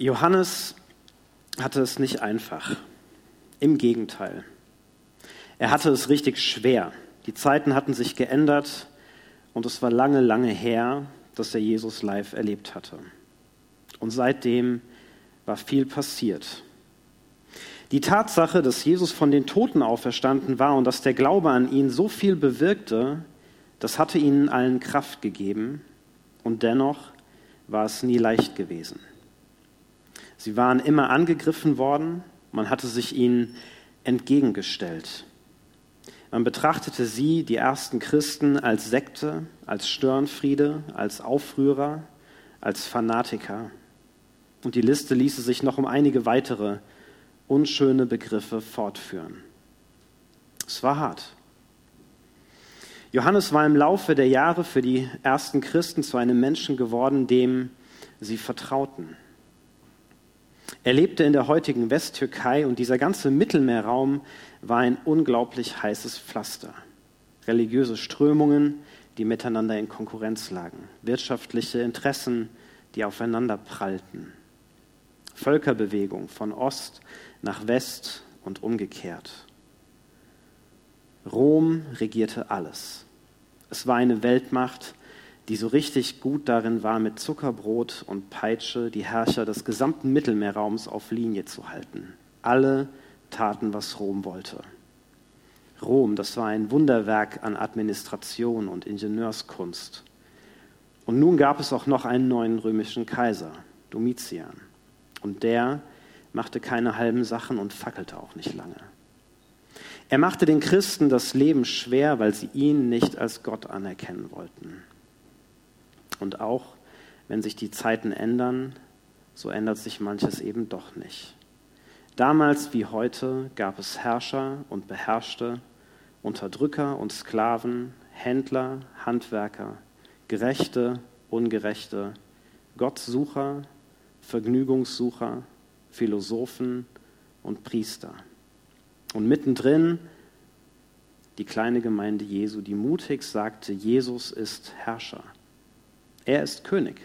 Johannes hatte es nicht einfach. Im Gegenteil. Er hatte es richtig schwer. Die Zeiten hatten sich geändert und es war lange, lange her, dass er Jesus live erlebt hatte. Und seitdem war viel passiert. Die Tatsache, dass Jesus von den Toten auferstanden war und dass der Glaube an ihn so viel bewirkte, das hatte ihnen allen Kraft gegeben und dennoch war es nie leicht gewesen. Sie waren immer angegriffen worden, man hatte sich ihnen entgegengestellt. Man betrachtete sie, die ersten Christen, als Sekte, als Störenfriede, als Aufrührer, als Fanatiker. Und die Liste ließe sich noch um einige weitere unschöne Begriffe fortführen. Es war hart. Johannes war im Laufe der Jahre für die ersten Christen zu einem Menschen geworden, dem sie vertrauten. Er lebte in der heutigen Westtürkei und dieser ganze Mittelmeerraum war ein unglaublich heißes Pflaster. Religiöse Strömungen, die miteinander in Konkurrenz lagen, wirtschaftliche Interessen, die aufeinander prallten. Völkerbewegung von Ost nach West und umgekehrt. Rom regierte alles. Es war eine Weltmacht, die so richtig gut darin war, mit Zuckerbrot und Peitsche die Herrscher des gesamten Mittelmeerraums auf Linie zu halten. Alle taten, was Rom wollte. Rom, das war ein Wunderwerk an Administration und Ingenieurskunst. Und nun gab es auch noch einen neuen römischen Kaiser, Domitian. Und der machte keine halben Sachen und fackelte auch nicht lange. Er machte den Christen das Leben schwer, weil sie ihn nicht als Gott anerkennen wollten. Und auch wenn sich die Zeiten ändern, so ändert sich manches eben doch nicht. Damals wie heute gab es Herrscher und Beherrschte, Unterdrücker und Sklaven, Händler, Handwerker, Gerechte, Ungerechte, Gottsucher, Vergnügungssucher, Philosophen und Priester. Und mittendrin die kleine Gemeinde Jesu, die mutig sagte, Jesus ist Herrscher. Er ist König.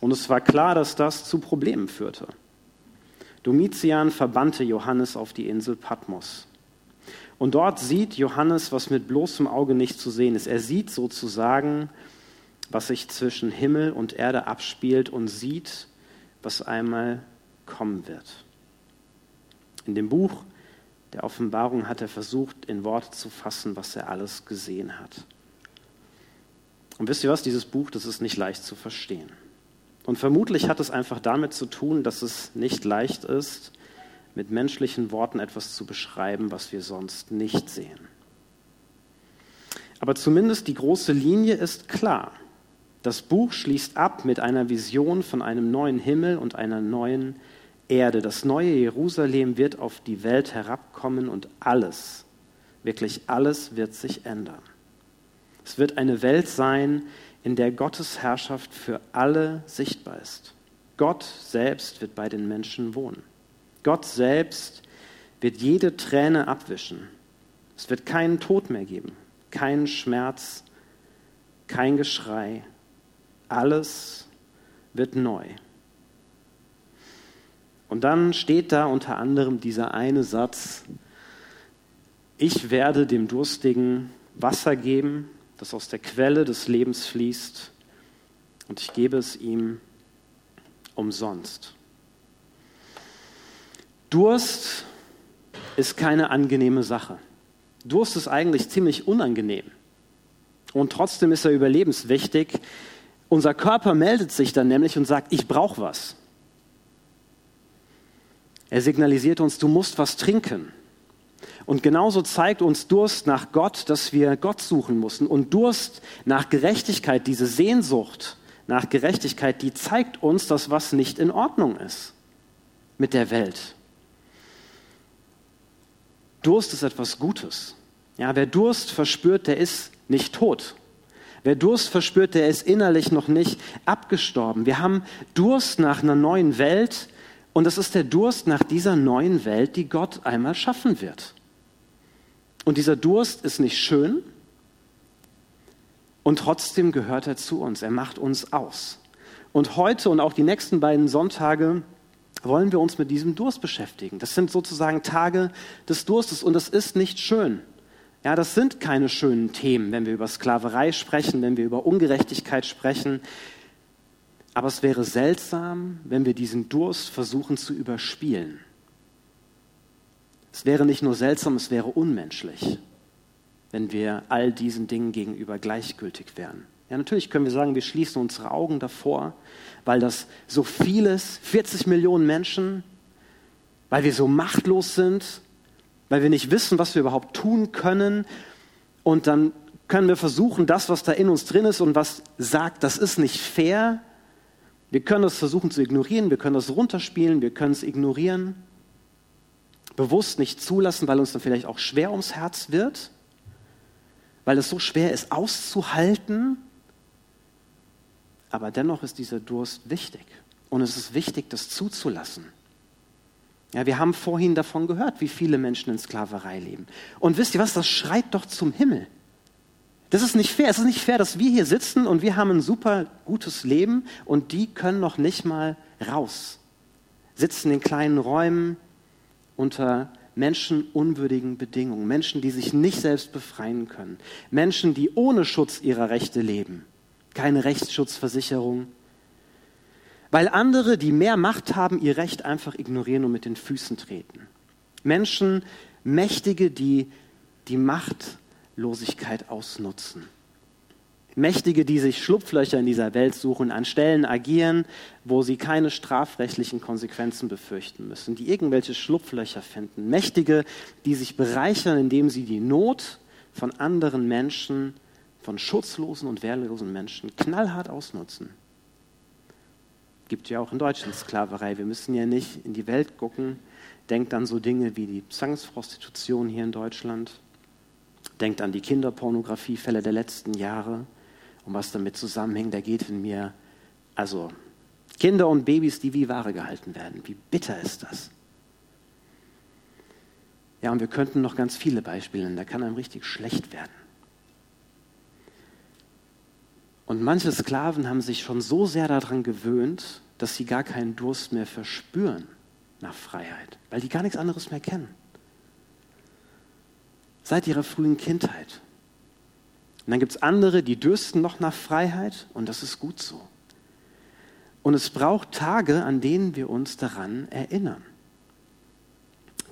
Und es war klar, dass das zu Problemen führte. Domitian verbannte Johannes auf die Insel Patmos. Und dort sieht Johannes, was mit bloßem Auge nicht zu sehen ist. Er sieht sozusagen, was sich zwischen Himmel und Erde abspielt und sieht, was einmal kommen wird. In dem Buch der Offenbarung hat er versucht, in Worte zu fassen, was er alles gesehen hat. Und wisst ihr was, dieses Buch, das ist nicht leicht zu verstehen. Und vermutlich hat es einfach damit zu tun, dass es nicht leicht ist, mit menschlichen Worten etwas zu beschreiben, was wir sonst nicht sehen. Aber zumindest die große Linie ist klar. Das Buch schließt ab mit einer Vision von einem neuen Himmel und einer neuen Erde. Das neue Jerusalem wird auf die Welt herabkommen und alles, wirklich alles wird sich ändern. Es wird eine Welt sein, in der Gottes Herrschaft für alle sichtbar ist. Gott selbst wird bei den Menschen wohnen. Gott selbst wird jede Träne abwischen. Es wird keinen Tod mehr geben, keinen Schmerz, kein Geschrei. Alles wird neu. Und dann steht da unter anderem dieser eine Satz, ich werde dem Durstigen Wasser geben das aus der Quelle des Lebens fließt, und ich gebe es ihm umsonst. Durst ist keine angenehme Sache. Durst ist eigentlich ziemlich unangenehm. Und trotzdem ist er überlebenswichtig. Unser Körper meldet sich dann nämlich und sagt, ich brauche was. Er signalisiert uns, du musst was trinken. Und genauso zeigt uns Durst nach Gott, dass wir Gott suchen müssen. Und Durst nach Gerechtigkeit, diese Sehnsucht nach Gerechtigkeit, die zeigt uns, dass was nicht in Ordnung ist mit der Welt. Durst ist etwas Gutes. Ja, wer Durst verspürt, der ist nicht tot. Wer Durst verspürt, der ist innerlich noch nicht abgestorben. Wir haben Durst nach einer neuen Welt und das ist der Durst nach dieser neuen Welt, die Gott einmal schaffen wird. Und dieser Durst ist nicht schön und trotzdem gehört er zu uns. Er macht uns aus. Und heute und auch die nächsten beiden Sonntage wollen wir uns mit diesem Durst beschäftigen. Das sind sozusagen Tage des Durstes und das ist nicht schön. Ja, das sind keine schönen Themen, wenn wir über Sklaverei sprechen, wenn wir über Ungerechtigkeit sprechen. Aber es wäre seltsam, wenn wir diesen Durst versuchen zu überspielen. Es wäre nicht nur seltsam, es wäre unmenschlich, wenn wir all diesen Dingen gegenüber gleichgültig wären. Ja, natürlich können wir sagen, wir schließen unsere Augen davor, weil das so vieles, 40 Millionen Menschen, weil wir so machtlos sind, weil wir nicht wissen, was wir überhaupt tun können. Und dann können wir versuchen, das, was da in uns drin ist und was sagt, das ist nicht fair. Wir können das versuchen zu ignorieren, wir können das runterspielen, wir können es ignorieren, bewusst nicht zulassen, weil uns dann vielleicht auch schwer ums Herz wird, weil es so schwer ist auszuhalten aber dennoch ist dieser Durst wichtig. Und es ist wichtig, das zuzulassen. Ja, wir haben vorhin davon gehört, wie viele Menschen in Sklaverei leben. Und wisst ihr was, das schreit doch zum Himmel. Das ist nicht fair. Es ist nicht fair, dass wir hier sitzen und wir haben ein super gutes Leben und die können noch nicht mal raus. Sitzen in kleinen Räumen unter menschenunwürdigen Bedingungen. Menschen, die sich nicht selbst befreien können. Menschen, die ohne Schutz ihrer Rechte leben keine Rechtsschutzversicherung. Weil andere, die mehr Macht haben, ihr Recht einfach ignorieren und mit den Füßen treten. Menschen, Mächtige, die die Machtlosigkeit ausnutzen. Mächtige, die sich Schlupflöcher in dieser Welt suchen, an Stellen agieren, wo sie keine strafrechtlichen Konsequenzen befürchten müssen, die irgendwelche Schlupflöcher finden. Mächtige, die sich bereichern, indem sie die Not von anderen Menschen von schutzlosen und wehrlosen Menschen knallhart ausnutzen. Gibt ja auch in Deutschland Sklaverei. Wir müssen ja nicht in die Welt gucken. Denkt an so Dinge wie die Zwangsprostitution hier in Deutschland. Denkt an die Kinderpornografiefälle der letzten Jahre und was damit zusammenhängt. Da geht in mir, also Kinder und Babys, die wie Ware gehalten werden. Wie bitter ist das? Ja, und wir könnten noch ganz viele Beispiele nennen. Da kann einem richtig schlecht werden. Und manche Sklaven haben sich schon so sehr daran gewöhnt, dass sie gar keinen Durst mehr verspüren nach Freiheit, weil die gar nichts anderes mehr kennen. Seit ihrer frühen Kindheit. Und dann gibt es andere, die dürsten noch nach Freiheit und das ist gut so. Und es braucht Tage, an denen wir uns daran erinnern.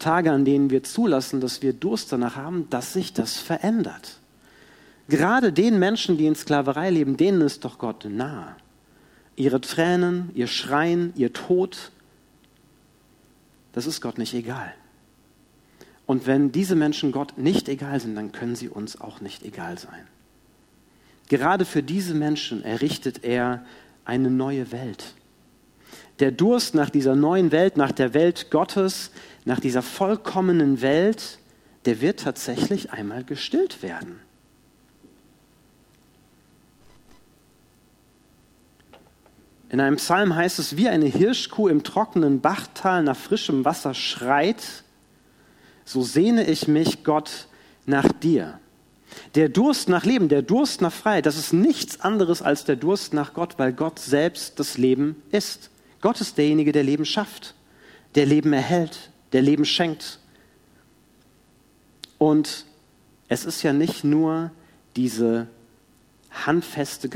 Tage, an denen wir zulassen, dass wir Durst danach haben, dass sich das verändert. Gerade den Menschen, die in Sklaverei leben, denen ist doch Gott nahe. Ihre Tränen, ihr Schreien, ihr Tod, das ist Gott nicht egal. Und wenn diese Menschen Gott nicht egal sind, dann können sie uns auch nicht egal sein. Gerade für diese Menschen errichtet er eine neue Welt. Der Durst nach dieser neuen Welt, nach der Welt Gottes, nach dieser vollkommenen Welt, der wird tatsächlich einmal gestillt werden. In einem Psalm heißt es, wie eine Hirschkuh im trockenen Bachtal nach frischem Wasser schreit, so sehne ich mich, Gott, nach dir. Der Durst nach Leben, der Durst nach Freiheit, das ist nichts anderes als der Durst nach Gott, weil Gott selbst das Leben ist. Gott ist derjenige, der Leben schafft, der Leben erhält, der Leben schenkt. Und es ist ja nicht nur diese handfeste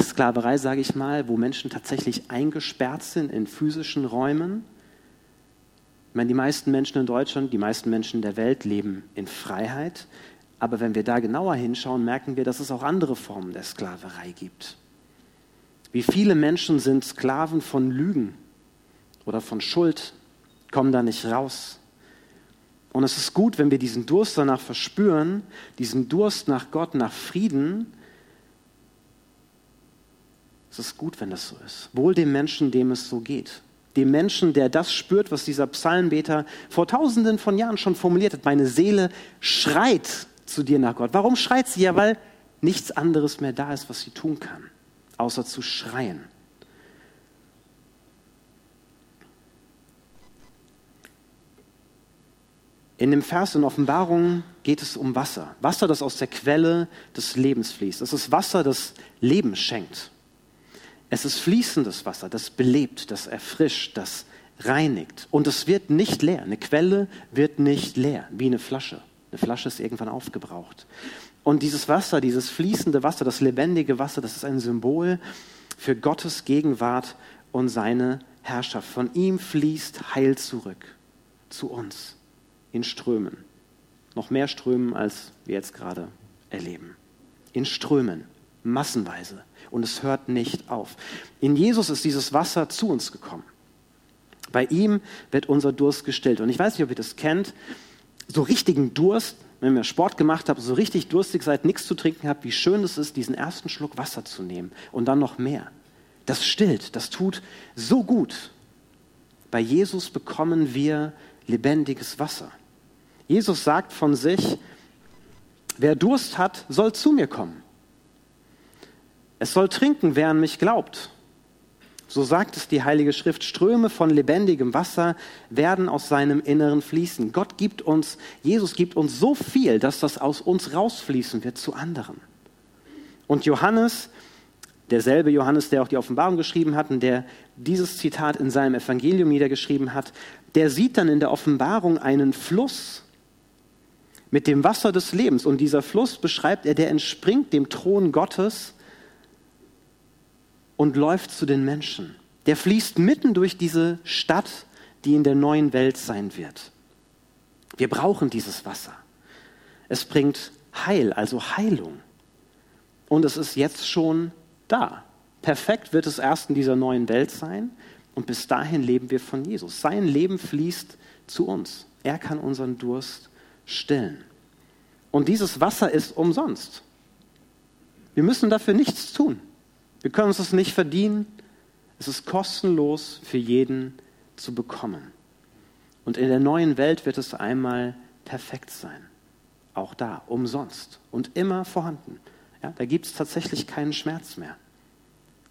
Sklaverei, sage ich mal, wo Menschen tatsächlich eingesperrt sind in physischen Räumen. Ich meine, die meisten Menschen in Deutschland, die meisten Menschen der Welt leben in Freiheit. Aber wenn wir da genauer hinschauen, merken wir, dass es auch andere Formen der Sklaverei gibt. Wie viele Menschen sind Sklaven von Lügen oder von Schuld, kommen da nicht raus. Und es ist gut, wenn wir diesen Durst danach verspüren, diesen Durst nach Gott, nach Frieden, es ist gut, wenn das so ist. Wohl dem Menschen, dem es so geht. Dem Menschen, der das spürt, was dieser Psalmbeter vor tausenden von Jahren schon formuliert hat. Meine Seele schreit zu dir nach Gott. Warum schreit sie? Ja, weil nichts anderes mehr da ist, was sie tun kann, außer zu schreien. In dem Vers in Offenbarung geht es um Wasser. Wasser, das aus der Quelle des Lebens fließt. Das ist Wasser, das Leben schenkt. Es ist fließendes Wasser, das belebt, das erfrischt, das reinigt. Und es wird nicht leer. Eine Quelle wird nicht leer, wie eine Flasche. Eine Flasche ist irgendwann aufgebraucht. Und dieses Wasser, dieses fließende Wasser, das lebendige Wasser, das ist ein Symbol für Gottes Gegenwart und seine Herrschaft. Von ihm fließt Heil zurück zu uns in Strömen. Noch mehr Strömen, als wir jetzt gerade erleben. In Strömen, massenweise. Und es hört nicht auf. In Jesus ist dieses Wasser zu uns gekommen. Bei ihm wird unser Durst gestillt. Und ich weiß nicht, ob ihr das kennt. So richtigen Durst, wenn ihr Sport gemacht habt, so richtig durstig seid, nichts zu trinken habt, wie schön es ist, diesen ersten Schluck Wasser zu nehmen und dann noch mehr. Das stillt, das tut so gut. Bei Jesus bekommen wir lebendiges Wasser. Jesus sagt von sich, wer Durst hat, soll zu mir kommen. Es soll trinken, wer an mich glaubt. So sagt es die Heilige Schrift, Ströme von lebendigem Wasser werden aus seinem Inneren fließen. Gott gibt uns, Jesus gibt uns so viel, dass das aus uns rausfließen wird zu anderen. Und Johannes, derselbe Johannes, der auch die Offenbarung geschrieben hat und der dieses Zitat in seinem Evangelium niedergeschrieben hat, der sieht dann in der Offenbarung einen Fluss mit dem Wasser des Lebens. Und dieser Fluss beschreibt er, der entspringt dem Thron Gottes und läuft zu den Menschen. Der fließt mitten durch diese Stadt, die in der neuen Welt sein wird. Wir brauchen dieses Wasser. Es bringt Heil, also Heilung. Und es ist jetzt schon da. Perfekt wird es erst in dieser neuen Welt sein. Und bis dahin leben wir von Jesus. Sein Leben fließt zu uns. Er kann unseren Durst stillen. Und dieses Wasser ist umsonst. Wir müssen dafür nichts tun. Wir können uns das nicht verdienen. Es ist kostenlos für jeden zu bekommen. Und in der neuen Welt wird es einmal perfekt sein. Auch da, umsonst und immer vorhanden. Ja, da gibt es tatsächlich keinen Schmerz mehr.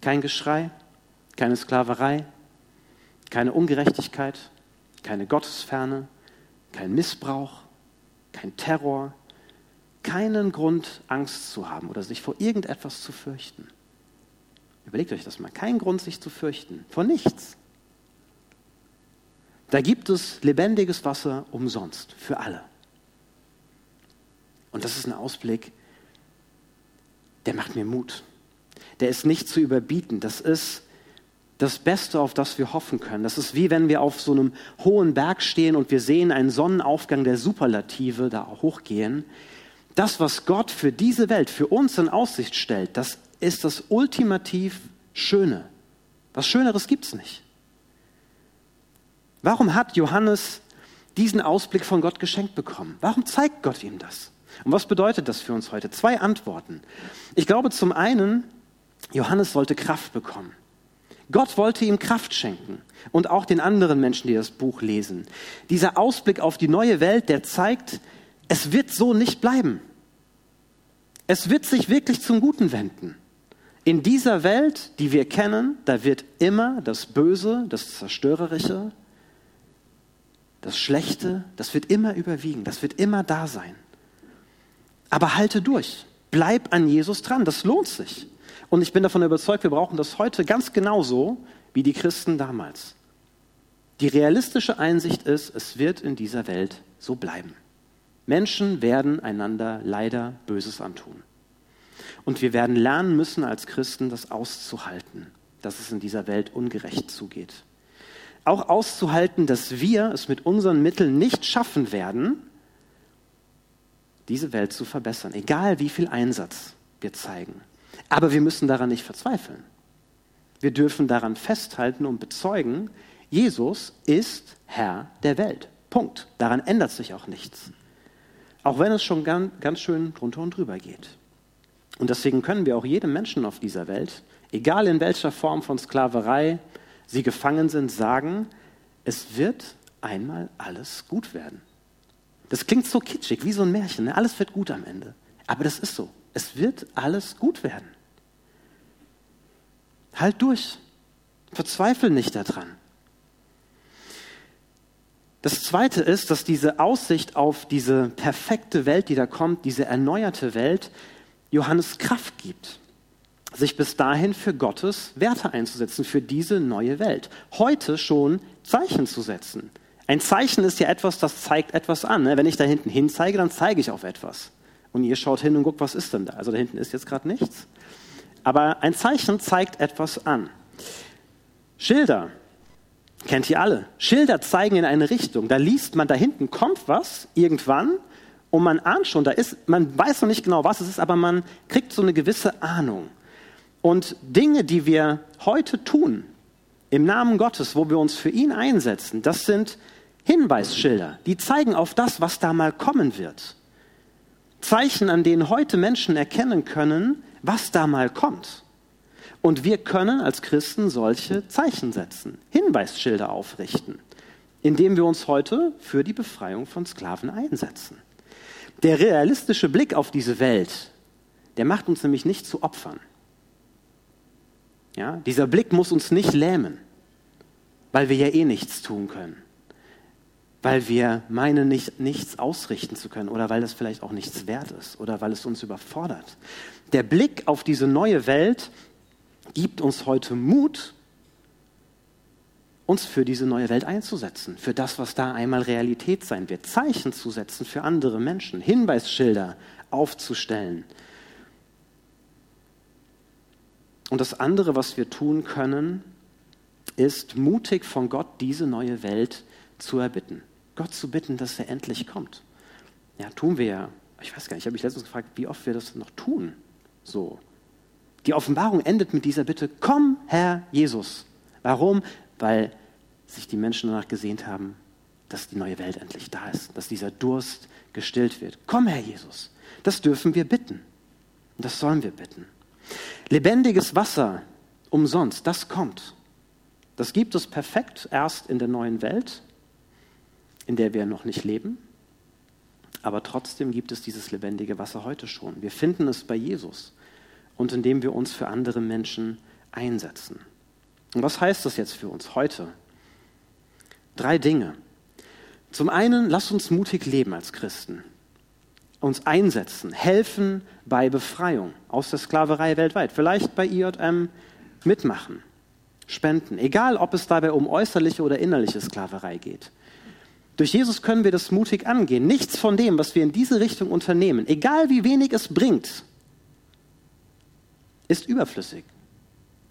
Kein Geschrei, keine Sklaverei, keine Ungerechtigkeit, keine Gottesferne, kein Missbrauch, kein Terror, keinen Grund, Angst zu haben oder sich vor irgendetwas zu fürchten. Überlegt euch das mal. Kein Grund, sich zu fürchten. Vor nichts. Da gibt es lebendiges Wasser umsonst für alle. Und das ist ein Ausblick, der macht mir Mut. Der ist nicht zu überbieten. Das ist das Beste, auf das wir hoffen können. Das ist wie wenn wir auf so einem hohen Berg stehen und wir sehen einen Sonnenaufgang der Superlative da hochgehen. Das, was Gott für diese Welt, für uns in Aussicht stellt, das ist das ultimativ Schöne. Was Schöneres gibt es nicht. Warum hat Johannes diesen Ausblick von Gott geschenkt bekommen? Warum zeigt Gott ihm das? Und was bedeutet das für uns heute? Zwei Antworten. Ich glaube zum einen, Johannes sollte Kraft bekommen. Gott wollte ihm Kraft schenken und auch den anderen Menschen, die das Buch lesen. Dieser Ausblick auf die neue Welt, der zeigt, es wird so nicht bleiben. Es wird sich wirklich zum Guten wenden. In dieser Welt, die wir kennen, da wird immer das Böse, das Zerstörerische, das Schlechte, das wird immer überwiegen, das wird immer da sein. Aber halte durch, bleib an Jesus dran, das lohnt sich. Und ich bin davon überzeugt, wir brauchen das heute ganz genauso wie die Christen damals. Die realistische Einsicht ist, es wird in dieser Welt so bleiben. Menschen werden einander leider Böses antun. Und wir werden lernen müssen als Christen, das auszuhalten, dass es in dieser Welt ungerecht zugeht. Auch auszuhalten, dass wir es mit unseren Mitteln nicht schaffen werden, diese Welt zu verbessern, egal wie viel Einsatz wir zeigen. Aber wir müssen daran nicht verzweifeln. Wir dürfen daran festhalten und bezeugen, Jesus ist Herr der Welt. Punkt. Daran ändert sich auch nichts. Auch wenn es schon ganz, schön drunter und drüber geht. Und deswegen können wir auch jedem Menschen auf dieser Welt, egal in welcher Form von Sklaverei sie gefangen sind, sagen, es wird einmal alles gut werden. Das klingt so kitschig, wie so ein Märchen. Ne? Alles wird gut am Ende. Aber das ist so. Es wird alles gut werden. Halt durch. Verzweifel nicht daran. Das Zweite ist, dass diese Aussicht auf diese perfekte Welt, die da kommt, diese erneuerte Welt, Johannes Kraft gibt. sich bis dahin für Gottes Werte einzusetzen, für diese neue Welt. Heute schon Zeichen zu setzen. Ein Zeichen ist ja etwas, das zeigt etwas an. Ne? Wenn ich da hinten hin zeige, dann zeige ich auf etwas. Und ihr schaut hin und guckt, was ist denn da? Also da hinten ist jetzt gerade nichts. Aber ein Zeichen zeigt etwas an. Schilder, kennt ihr alle. Schilder zeigen in eine Richtung. Da liest man, da hinten kommt was irgendwann und man ahnt schon, da ist, man weiß noch nicht genau, was es ist, aber man kriegt so eine gewisse Ahnung. Und Dinge, die wir heute tun, im Namen Gottes, wo wir uns für ihn einsetzen, das sind Hinweisschilder, die zeigen auf das, was da mal kommen wird. Zeichen, an denen heute Menschen erkennen können, was da mal kommt. Und wir können als Christen solche Zeichen setzen, Hinweisschilder aufrichten, indem wir uns heute für die Befreiung von Sklaven einsetzen. Der realistische Blick auf diese Welt, der macht uns nämlich nicht zu Opfern. Ja, dieser Blick muss uns nicht lähmen, weil wir ja eh nichts tun können, weil wir meinen, nicht, nichts ausrichten zu können oder weil das vielleicht auch nichts wert ist oder weil es uns überfordert. Der Blick auf diese neue Welt gibt uns heute Mut, uns für diese neue Welt einzusetzen, für das, was da einmal Realität sein wird, Zeichen zu setzen für andere Menschen, Hinweisschilder aufzustellen. Und das andere, was wir tun können, ist mutig von Gott diese neue Welt zu erbitten. Gott zu bitten, dass er endlich kommt. Ja, tun wir ja. Ich weiß gar nicht, ich habe mich letztens gefragt, wie oft wir das noch tun. So. Die Offenbarung endet mit dieser Bitte, komm, Herr Jesus. Warum? Weil sich die Menschen danach gesehnt haben, dass die neue Welt endlich da ist, dass dieser Durst gestillt wird. Komm, Herr Jesus, das dürfen wir bitten. Und das sollen wir bitten. Lebendiges Wasser umsonst, das kommt. Das gibt es perfekt erst in der neuen Welt, in der wir noch nicht leben. Aber trotzdem gibt es dieses lebendige Wasser heute schon. Wir finden es bei Jesus und indem wir uns für andere Menschen einsetzen. Und was heißt das jetzt für uns heute? Drei Dinge. Zum einen, lass uns mutig leben als Christen, uns einsetzen, helfen bei Befreiung aus der Sklaverei weltweit, vielleicht bei IJM mitmachen, spenden, egal ob es dabei um äußerliche oder innerliche Sklaverei geht. Durch Jesus können wir das mutig angehen. Nichts von dem, was wir in diese Richtung unternehmen, egal wie wenig es bringt, ist überflüssig.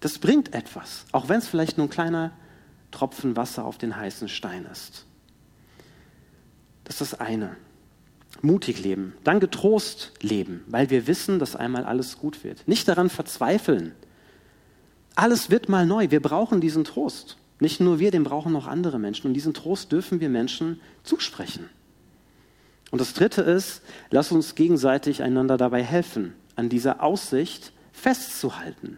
Das bringt etwas, auch wenn es vielleicht nur ein kleiner Tropfen Wasser auf den heißen Stein ist. Das ist das eine. Mutig leben, dann getrost leben, weil wir wissen, dass einmal alles gut wird. Nicht daran verzweifeln. Alles wird mal neu. Wir brauchen diesen Trost. Nicht nur wir, den brauchen auch andere Menschen. Und diesen Trost dürfen wir Menschen zusprechen. Und das Dritte ist, lass uns gegenseitig einander dabei helfen, an dieser Aussicht festzuhalten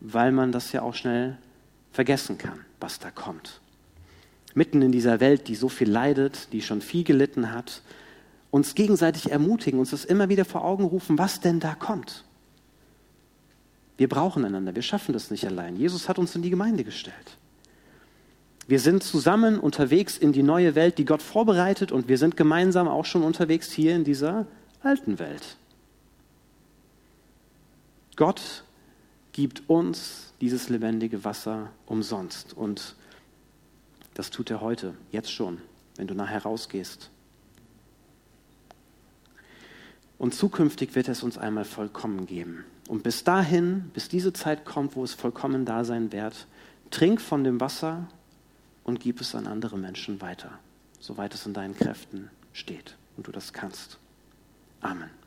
weil man das ja auch schnell vergessen kann, was da kommt. Mitten in dieser Welt, die so viel leidet, die schon viel gelitten hat, uns gegenseitig ermutigen, uns das immer wieder vor Augen rufen, was denn da kommt. Wir brauchen einander, wir schaffen das nicht allein. Jesus hat uns in die Gemeinde gestellt. Wir sind zusammen unterwegs in die neue Welt, die Gott vorbereitet, und wir sind gemeinsam auch schon unterwegs hier in dieser alten Welt. Gott gibt uns dieses lebendige Wasser umsonst. Und das tut er heute, jetzt schon, wenn du nachher rausgehst. Und zukünftig wird es uns einmal vollkommen geben. Und bis dahin, bis diese Zeit kommt, wo es vollkommen da sein wird, trink von dem Wasser und gib es an andere Menschen weiter, soweit es in deinen Kräften steht und du das kannst. Amen.